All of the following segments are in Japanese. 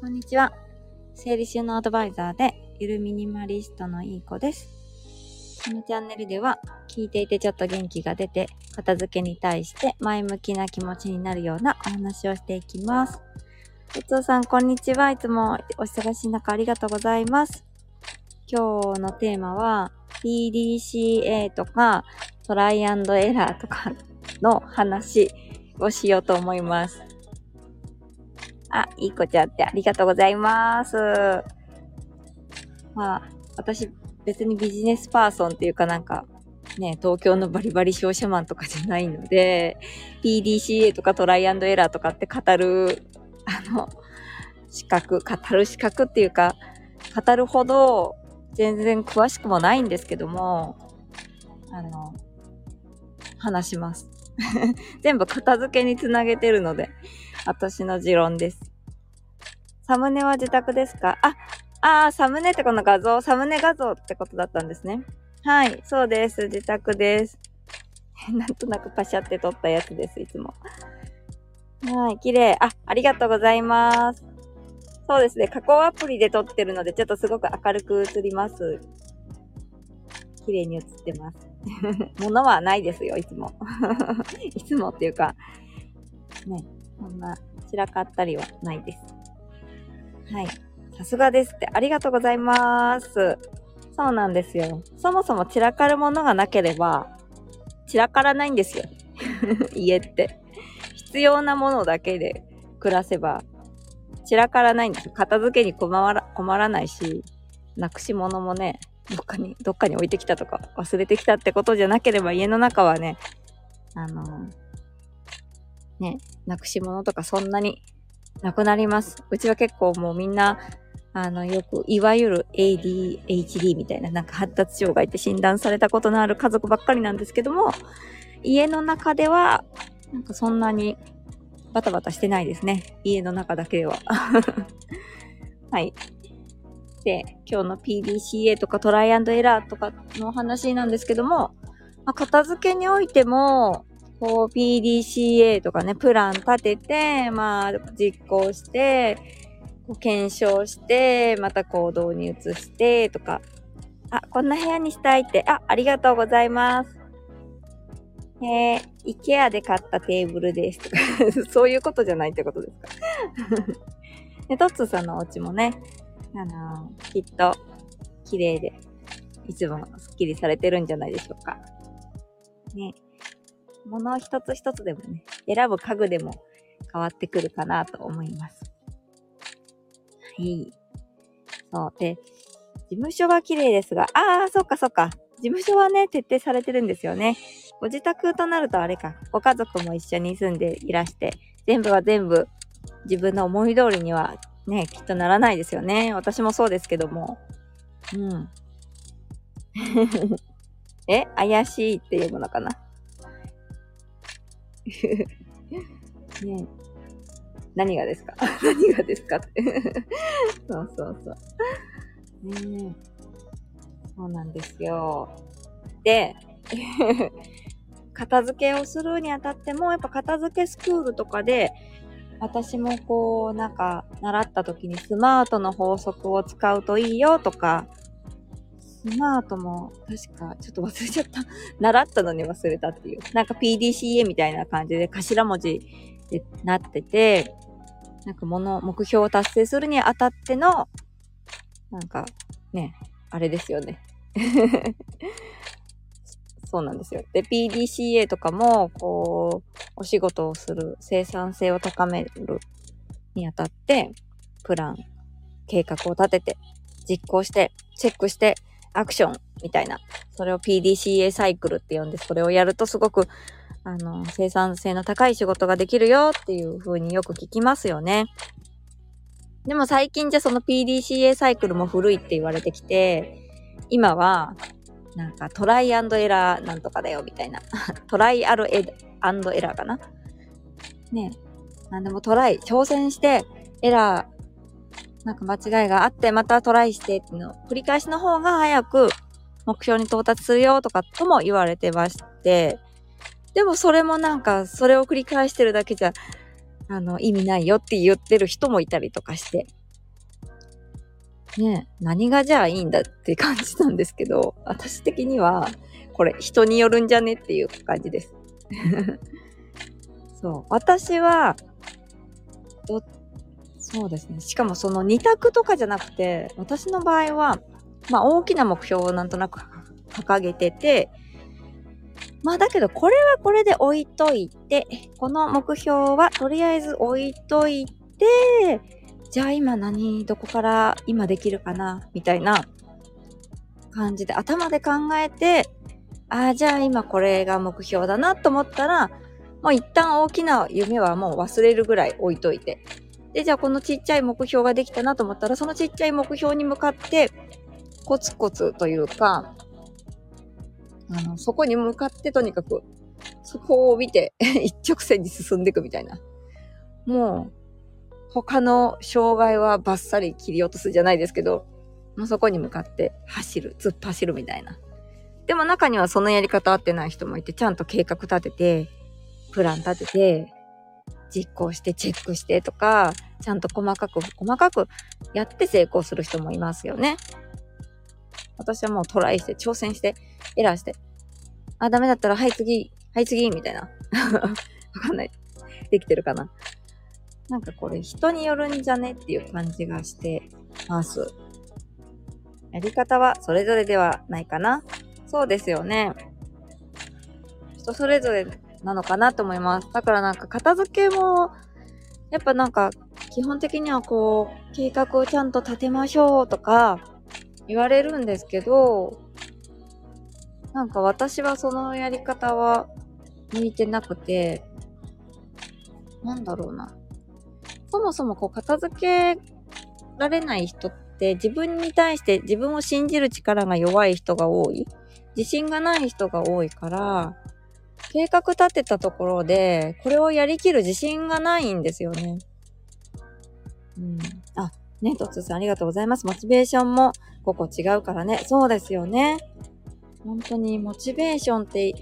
こんにちは。整理収納アドバイザーで、ゆるミニマリストのいい子です。このチャンネルでは、聞いていてちょっと元気が出て、片付けに対して前向きな気持ちになるようなお話をしていきます。おつさん、こんにちは。いつもお忙しい中ありがとうございます。今日のテーマは、PDCA とか、トライアンドエラーとかの話をしようと思います。あ、いい子ちゃんってありがとうございます。まあ、私別にビジネスパーソンっていうかなんか、ね、東京のバリバリ商社マンとかじゃないので、PDCA とかトライアンドエラーとかって語る、あの、資格、語る資格っていうか、語るほど全然詳しくもないんですけども、あの、話します。全部片付けにつなげてるので、私の持論です。サムネは自宅ですか？あ、あー、サムネってこの画像、サムネ画像ってことだったんですね。はい、そうです。自宅です。なんとなくパシャって撮ったやつです、いつも。はい、綺麗。あ、ありがとうございます。そうですね、加工アプリで撮ってるので、ちょっとすごく明るく映ります。綺麗に映ってます。物はないですよ、いつも。いつもっていうか、ね、そんな散らかったりはないです。はい。さすがですって、ありがとうございます。そうなんですよ。そもそも散らかるものがなければ、散らからないんですよ。家って。必要なものだけで暮らせば、散らからないんです。片付けに困ら困らないし、なくし物もね、どっかに、どっかに置いてきたとか、忘れてきたってことじゃなければ、家の中はね、あのね、なくし物とかそんなになくなります。うちは結構もうみんな、あの、よく、いわゆる ADHD みたいな、なんか発達障害って診断されたことのある家族ばっかりなんですけども、家の中では、なんかそんなにバタバタしてないですね。家の中だけでは。はい。で、今日の PDCA とかトライアンドエラーとかの話なんですけども、まあ、片付けにおいても、こう PDCA とかね、プラン立てて、まあ実行して、検証して、また行動に移してとか、あ、こんな部屋にしたいって、あ、ありがとうございます。えー、イケアで買ったテーブルですとか そういうことじゃないってことですか で、トッツさんのお家もね、あのー、きっと綺麗で、いつもスッキリされてるんじゃないでしょうか。ね。物一つ一つでもね、選ぶ家具でも変わってくるかなと思います。はい。そう。で、事務所は綺麗ですが、ああ、そっかそっか。事務所はね、徹底されてるんですよね。ご自宅となるとあれか、ご家族も一緒に住んでいらして、全部は全部自分の思い通りにはね、きっとならないですよね。私もそうですけども。うん。え怪しいって読むのかな？ね何がですか？何がですかって そうそうそう。ねそうなんですよ。で、片付けをするにあたっても、やっぱ片付けスクールとかで、私もこう、なんか、習った時にスマートの法則を使うといいよとか、スマートも、確か、ちょっと忘れちゃった。習ったのに忘れたっていう。なんか PDCA みたいな感じで頭文字でなってて、なんかもの、目標を達成するにあたっての、なんか、ね、あれですよね。そうなんですよ。で、PDCA とかも、こう、お仕事をする、生産性を高めるにあたって、プラン、計画を立てて、実行して、チェックして、アクションみたいな。それを PDCA サイクルって呼んで、それをやるとすごく、あの、生産性の高い仕事ができるよっていう風によく聞きますよね。でも最近じゃその PDCA サイクルも古いって言われてきて、今は、なんかトライアンドエラーなんとかだよみたいな。トライアルエアンドエラーかな？ねなんでもトライ、挑戦して、エラー、なんか間違いがあって、またトライしてっていうのを繰り返しの方が早く目標に到達するよとかとも言われてまして、でもそれもなんか、それを繰り返してるだけじゃ、あの、意味ないよって言ってる人もいたりとかして、ね、何がじゃあいいんだって感じなんですけど、私的には、これ人によるんじゃねっていう感じです。そう。私は、どっ、そうですね。しかもその二択とかじゃなくて、私の場合は、まあ大きな目標をなんとなく掲げてて、まあだけどこれはこれで置いといて、この目標はとりあえず置いといて、じゃあ今何、どこから今できるかな、みたいな感じで頭で考えて、ああ、じゃあ今これが目標だなと思ったら、もう一旦大きな夢はもう忘れるぐらい置いといて。で、じゃあこのちっちゃい目標ができたなと思ったら、そのちっちゃい目標に向かって、コツコツというか、あの、そこに向かってとにかく、そこを見て 一直線に進んでいくみたいな。もう、他の障害はバッサリ切り落とすじゃないですけど、もうそこに向かって走る、突っ走るみたいな。でも中にはそのやり方合ってない人もいて、ちゃんと計画立てて、プラン立てて、実行してチェックしてとか、ちゃんと細かく細かくやって成功する人もいますよね。私はもうトライして、挑戦して、エラーして、あ、ダメだったら、はい次、はい次、みたいな。わかんない。できてるかな。なんかこれ人によるんじゃねっていう感じがしてます。やり方はそれぞれではないかな。そうですよね。人それぞれなのかなと思います。だからなんか片付けも、やっぱなんか基本的にはこう、計画をちゃんと立てましょうとか言われるんですけど、なんか私はそのやり方は向いてなくて、なんだろうな。そもそもこう片付けられない人って自分に対して自分を信じる力が弱い人が多い。自信がない人が多いから、計画立てたところで、これをやりきる自信がないんですよね。うん。あ、ね、トツさんありがとうございます。モチベーションもここ違うからね。そうですよね。本当にモチベーションって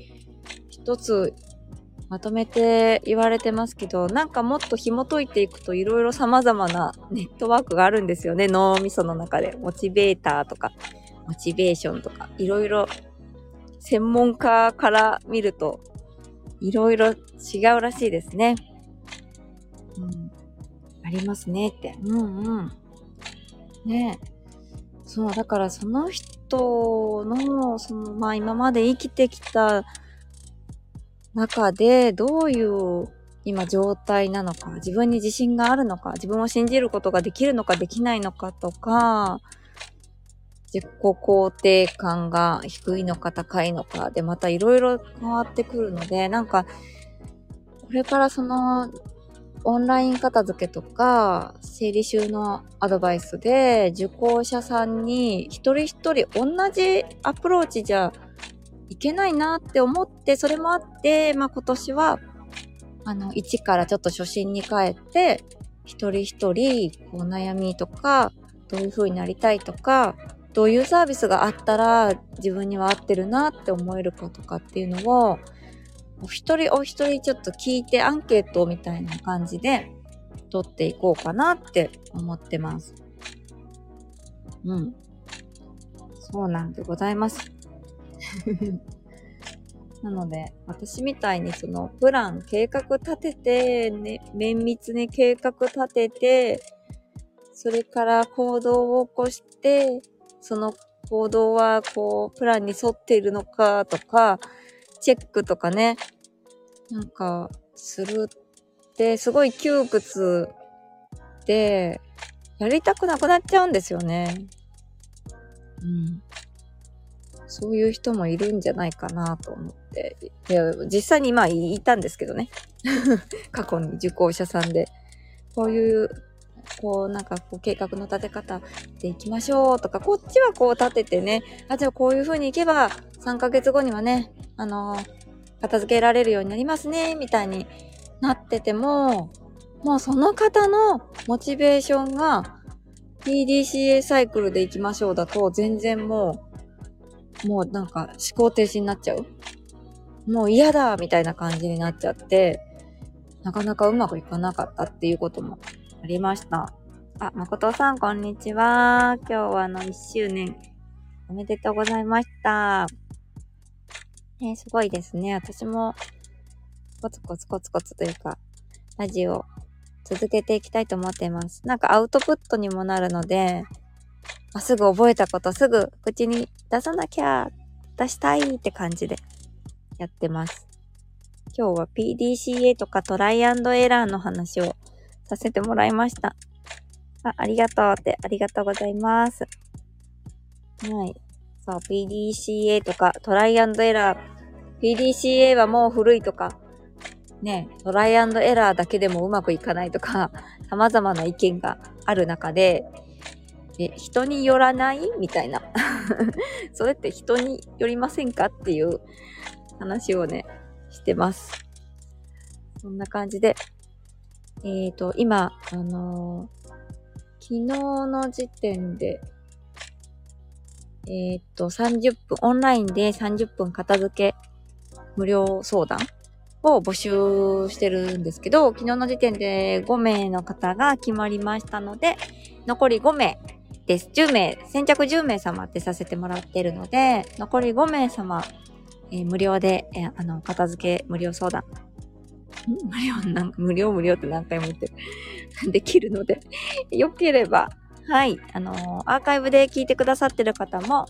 一つまとめて言われてますけど、なんかもっと紐解いていくといろいろ様々なネットワークがあるんですよね。脳みその中で。モチベーターとか、モチベーションとか、いろいろ専門家から見ると、いろいろ違うらしいですね。うん。ありますねって。うんうん。ねえそう、だからその人の、その、まあ今まで生きてきた中で、どういう今状態なのか、自分に自信があるのか、自分を信じることができるのかできないのかとか、自己肯定感が低いのか高いのかでまたいろいろ変わってくるので、なんか、これからそのオンライン片付けとか、整理収納アドバイスで、受講者さんに一人一人同じアプローチじゃいけないなって思って、それもあって、まあ今年は、あの、1からちょっと初心に帰って、一人一人、こう悩みとか、どういう風になりたいとか、どういうサービスがあったら自分には合ってるなって思えるかとかっていうのを、お一人お一人ちょっと聞いてアンケートみたいな感じで取っていこうかなって思ってます。うん。そうなんでございます。なので、私みたいにそのプラン、計画立てて、ね、綿密に計画立てて、それから行動を起こして、その行動はこう、プランに沿っているのかとか、チェックとかね、なんか、するって、すごい窮屈で、やりたくなくなっちゃうんですよね。うん。そういう人もいるんじゃないかなと思って。いや、実際にまあ言ったんですけどね。過去に受講者さんで。こういう、こうなんかこう計画の立て方でいきましょうとか、こっちはこう立ててね、あ、じゃあこういう風にいけば3ヶ月後にはね、あの、片付けられるようになりますね、みたいになってても、もうその方のモチベーションが PDCA サイクルで行きましょうだと全然もう、もうなんか思考停止になっちゃう。もう嫌だみたいな感じになっちゃって、なかなかうまくいかなかったっていうこともありました。あ、誠さん、こんにちは。今日はあの、1周年、おめでとうございました。ね、すごいですね。私も、コツコツコツコツというか、ラジオ、続けていきたいと思っています。なんかアウトプットにもなるので、あすぐ覚えたことすぐ口に出さなきゃ、出したいって感じでやってます。今日は PDCA とかトライアンドエラーの話をさせてもらいました。あ、ありがとうって、ありがとうございます。はい。そう、PDCA とか、トライアンドエラー。PDCA はもう古いとか、ね、トライアンドエラーだけでもうまくいかないとか、様々な意見がある中で、え、人によらない？みたいな。それって人によりませんか？っていう話をね、してます。そんな感じで、えっ、ー、と、今、あのー、昨日の時点で、えっ、ー、と、30分、オンラインで30分片付け無料相談を募集してるんですけど、昨日の時点で5名の方が決まりましたので、残り5名です。10名、先着10名様ってさせてもらってるので、残り5名様、えー、無料で、えー、あの、片付け無料相談。無料、なんか無料無料って何回も言ってる。できるので よければ、はい、あのー、アーカイブで聞いてくださってる方も、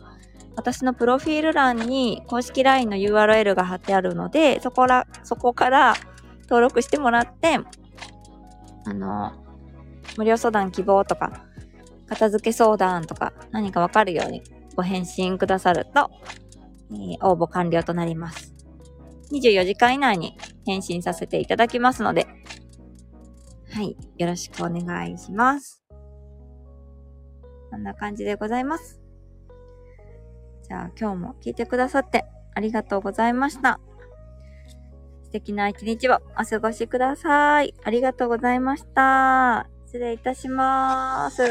私のプロフィール欄に公式 LINE の URL が貼ってあるので、そこら、そこから登録してもらって、あの、無料相談希望とか、片付け相談とか、何かわかるようにご返信くださると、えー、応募完了となります。24時間以内に返信させていただきますので、はい、よろしくお願いします。こんな感じでございます。じゃあ今日も聞いてくださってありがとうございました。素敵な一日をお過ごしください。ありがとうございました。失礼いたします。は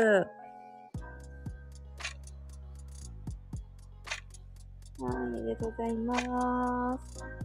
い、ありがとうございます。